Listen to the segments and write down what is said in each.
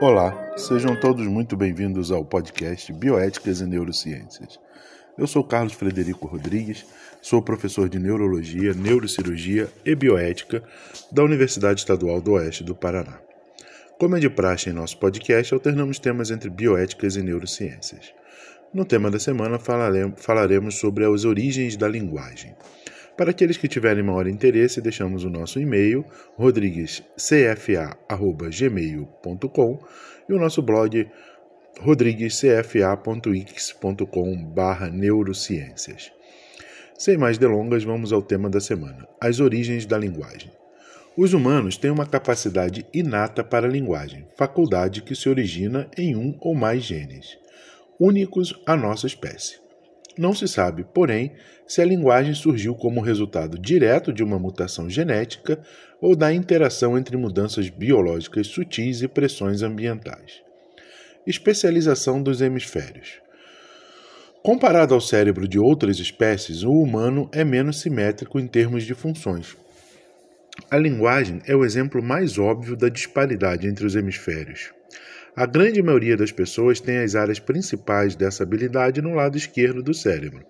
Olá, sejam todos muito bem-vindos ao podcast Bioéticas e Neurociências. Eu sou Carlos Frederico Rodrigues, sou professor de Neurologia, Neurocirurgia e Bioética da Universidade Estadual do Oeste do Paraná. Como é de praxe em nosso podcast, alternamos temas entre bioéticas e neurociências. No tema da semana falaremos sobre as origens da linguagem. Para aqueles que tiverem maior interesse, deixamos o nosso e-mail rodriguescfa@gmail.com e o nosso blog rodriguescfa.x.com/neurociências. Sem mais delongas, vamos ao tema da semana: as origens da linguagem. Os humanos têm uma capacidade inata para a linguagem, faculdade que se origina em um ou mais genes, únicos à nossa espécie. Não se sabe, porém, se a linguagem surgiu como resultado direto de uma mutação genética ou da interação entre mudanças biológicas sutis e pressões ambientais. Especialização dos hemisférios. Comparado ao cérebro de outras espécies, o humano é menos simétrico em termos de funções. A linguagem é o exemplo mais óbvio da disparidade entre os hemisférios. A grande maioria das pessoas tem as áreas principais dessa habilidade no lado esquerdo do cérebro,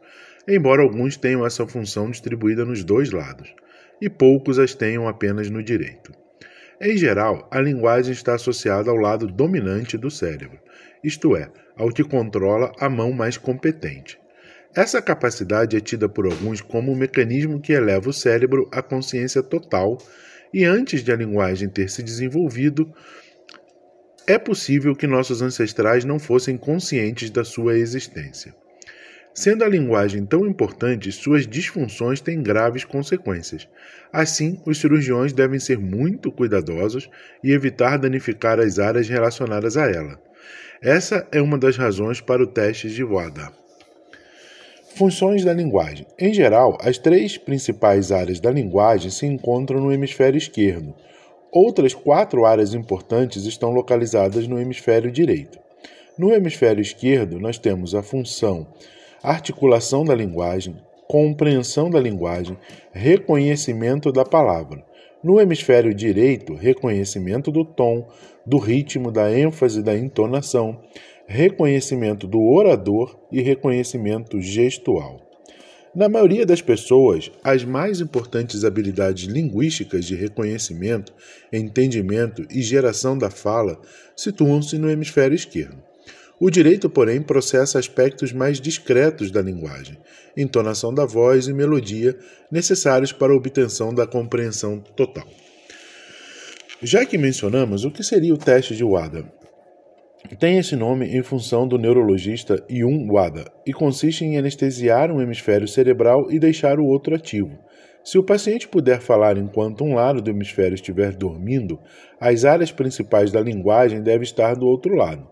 embora alguns tenham essa função distribuída nos dois lados, e poucos as tenham apenas no direito. Em geral, a linguagem está associada ao lado dominante do cérebro, isto é, ao que controla a mão mais competente. Essa capacidade é tida por alguns como um mecanismo que eleva o cérebro à consciência total, e antes de a linguagem ter se desenvolvido, é possível que nossos ancestrais não fossem conscientes da sua existência. Sendo a linguagem tão importante, suas disfunções têm graves consequências. Assim, os cirurgiões devem ser muito cuidadosos e evitar danificar as áreas relacionadas a ela. Essa é uma das razões para o teste de WADA. Funções da linguagem. Em geral, as três principais áreas da linguagem se encontram no hemisfério esquerdo, Outras quatro áreas importantes estão localizadas no hemisfério direito. No hemisfério esquerdo, nós temos a função articulação da linguagem, compreensão da linguagem, reconhecimento da palavra. No hemisfério direito, reconhecimento do tom, do ritmo, da ênfase, da entonação, reconhecimento do orador e reconhecimento gestual. Na maioria das pessoas, as mais importantes habilidades linguísticas de reconhecimento, entendimento e geração da fala situam-se no hemisfério esquerdo. O direito, porém, processa aspectos mais discretos da linguagem, entonação da voz e melodia necessários para a obtenção da compreensão total. Já que mencionamos, o que seria o teste de WADA? Tem esse nome em função do neurologista Yun Wada e consiste em anestesiar um hemisfério cerebral e deixar o outro ativo. Se o paciente puder falar enquanto um lado do hemisfério estiver dormindo, as áreas principais da linguagem devem estar do outro lado.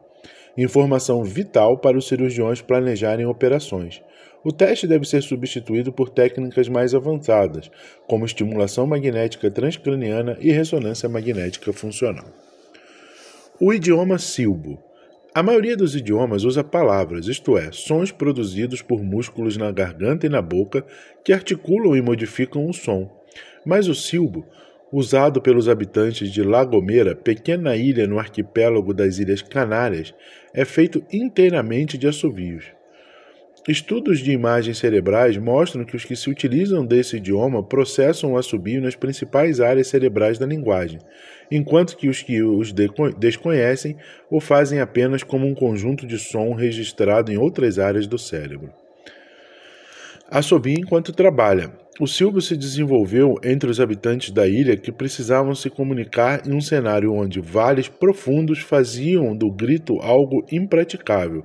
Informação vital para os cirurgiões planejarem operações. O teste deve ser substituído por técnicas mais avançadas, como estimulação magnética transcraniana e ressonância magnética funcional. O idioma silbo. A maioria dos idiomas usa palavras, isto é, sons produzidos por músculos na garganta e na boca que articulam e modificam o som. Mas o silbo, usado pelos habitantes de La Gomera, pequena ilha no arquipélago das Ilhas Canárias, é feito inteiramente de assovios. Estudos de imagens cerebrais mostram que os que se utilizam desse idioma processam o assobio nas principais áreas cerebrais da linguagem, enquanto que os que os desconhecem o fazem apenas como um conjunto de som registrado em outras áreas do cérebro. Assobia enquanto trabalha. O silbo se desenvolveu entre os habitantes da ilha que precisavam se comunicar em um cenário onde vales profundos faziam do grito algo impraticável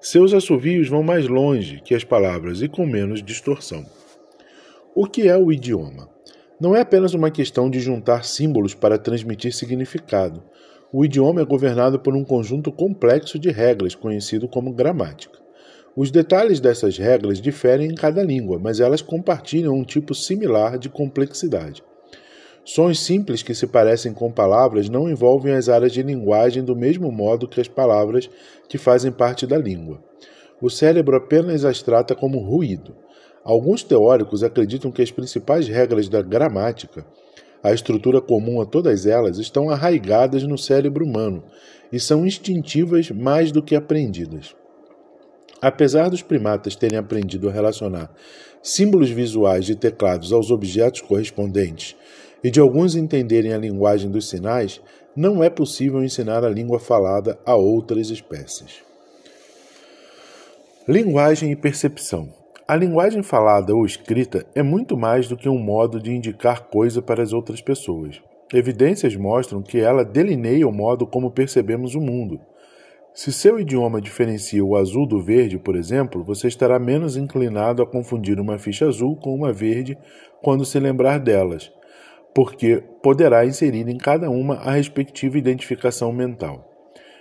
seus assovios vão mais longe que as palavras e com menos distorção. O que é o idioma? Não é apenas uma questão de juntar símbolos para transmitir significado. O idioma é governado por um conjunto complexo de regras, conhecido como gramática. Os detalhes dessas regras diferem em cada língua, mas elas compartilham um tipo similar de complexidade. Sons simples que se parecem com palavras não envolvem as áreas de linguagem do mesmo modo que as palavras que fazem parte da língua. O cérebro apenas as trata como ruído. Alguns teóricos acreditam que as principais regras da gramática, a estrutura comum a todas elas, estão arraigadas no cérebro humano e são instintivas mais do que aprendidas. Apesar dos primatas terem aprendido a relacionar símbolos visuais de teclados aos objetos correspondentes e de alguns entenderem a linguagem dos sinais, não é possível ensinar a língua falada a outras espécies. Linguagem e percepção. A linguagem falada ou escrita é muito mais do que um modo de indicar coisa para as outras pessoas. Evidências mostram que ela delineia o modo como percebemos o mundo. Se seu idioma diferencia o azul do verde, por exemplo, você estará menos inclinado a confundir uma ficha azul com uma verde quando se lembrar delas, porque poderá inserir em cada uma a respectiva identificação mental.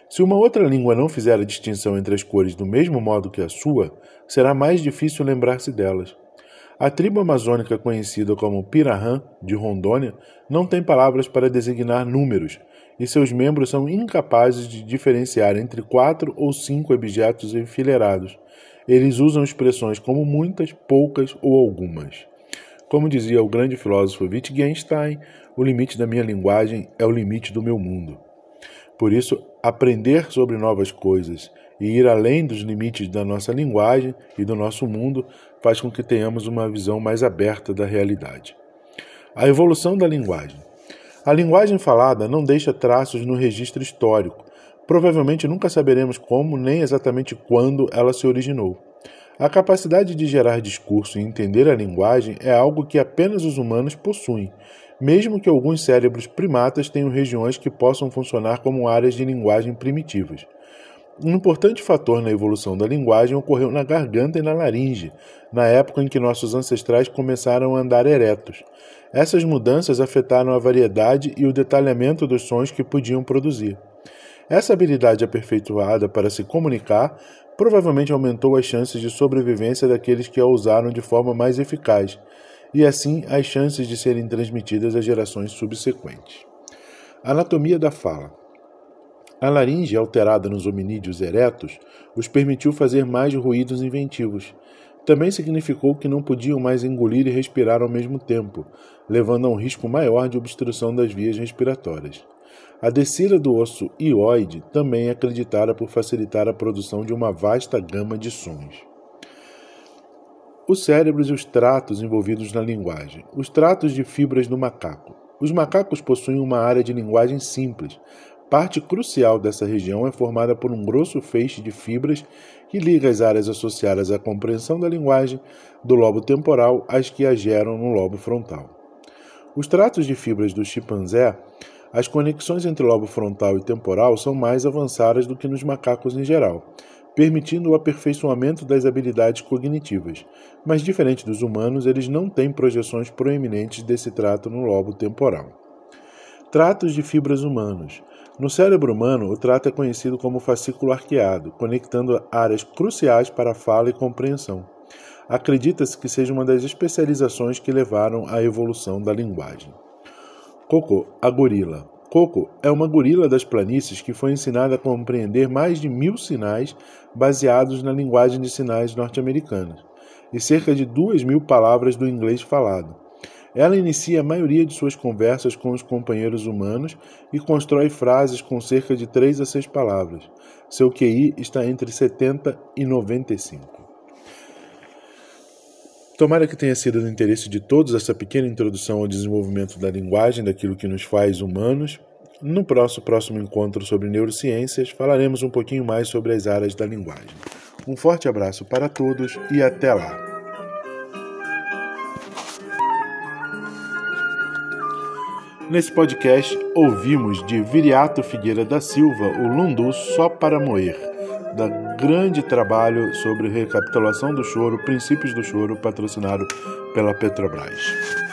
Se uma outra língua não fizer a distinção entre as cores do mesmo modo que a sua, será mais difícil lembrar-se delas. A tribo amazônica conhecida como Pirahã, de Rondônia, não tem palavras para designar números, e seus membros são incapazes de diferenciar entre quatro ou cinco objetos enfileirados. Eles usam expressões como muitas, poucas ou algumas. Como dizia o grande filósofo Wittgenstein, o limite da minha linguagem é o limite do meu mundo. Por isso, aprender sobre novas coisas e ir além dos limites da nossa linguagem e do nosso mundo faz com que tenhamos uma visão mais aberta da realidade. A evolução da linguagem. A linguagem falada não deixa traços no registro histórico. Provavelmente nunca saberemos como nem exatamente quando ela se originou. A capacidade de gerar discurso e entender a linguagem é algo que apenas os humanos possuem, mesmo que alguns cérebros primatas tenham regiões que possam funcionar como áreas de linguagem primitivas. Um importante fator na evolução da linguagem ocorreu na garganta e na laringe, na época em que nossos ancestrais começaram a andar eretos. Essas mudanças afetaram a variedade e o detalhamento dos sons que podiam produzir. Essa habilidade aperfeiçoada para se comunicar provavelmente aumentou as chances de sobrevivência daqueles que a usaram de forma mais eficaz, e assim as chances de serem transmitidas às gerações subsequentes. Anatomia da fala. A laringe, alterada nos hominídeos eretos, os permitiu fazer mais ruídos inventivos. Também significou que não podiam mais engolir e respirar ao mesmo tempo, levando a um risco maior de obstrução das vias respiratórias. A descida do osso hioide também é acreditada por facilitar a produção de uma vasta gama de sons. Os cérebros e os tratos envolvidos na linguagem. Os tratos de fibras do macaco. Os macacos possuem uma área de linguagem simples. Parte crucial dessa região é formada por um grosso feixe de fibras que liga as áreas associadas à compreensão da linguagem do lobo temporal às que a geram no lobo frontal. Os tratos de fibras do chimpanzé as conexões entre lobo frontal e temporal são mais avançadas do que nos macacos em geral, permitindo o aperfeiçoamento das habilidades cognitivas. Mas, diferente dos humanos, eles não têm projeções proeminentes desse trato no lobo temporal. Tratos de fibras humanos. No cérebro humano, o trato é conhecido como fascículo arqueado, conectando áreas cruciais para a fala e compreensão. Acredita-se que seja uma das especializações que levaram à evolução da linguagem. Coco, a gorila. Coco é uma gorila das planícies que foi ensinada a compreender mais de mil sinais baseados na linguagem de sinais norte-americana e cerca de duas mil palavras do inglês falado. Ela inicia a maioria de suas conversas com os companheiros humanos e constrói frases com cerca de três a seis palavras. Seu QI está entre 70 e 95. Tomara que tenha sido do interesse de todos essa pequena introdução ao desenvolvimento da linguagem, daquilo que nos faz humanos. No próximo, próximo encontro sobre neurociências, falaremos um pouquinho mais sobre as áreas da linguagem. Um forte abraço para todos e até lá! Nesse podcast, ouvimos de Viriato Figueira da Silva o Lundu Só para Moer da grande trabalho sobre recapitulação do choro, princípios do choro, patrocinado pela Petrobras.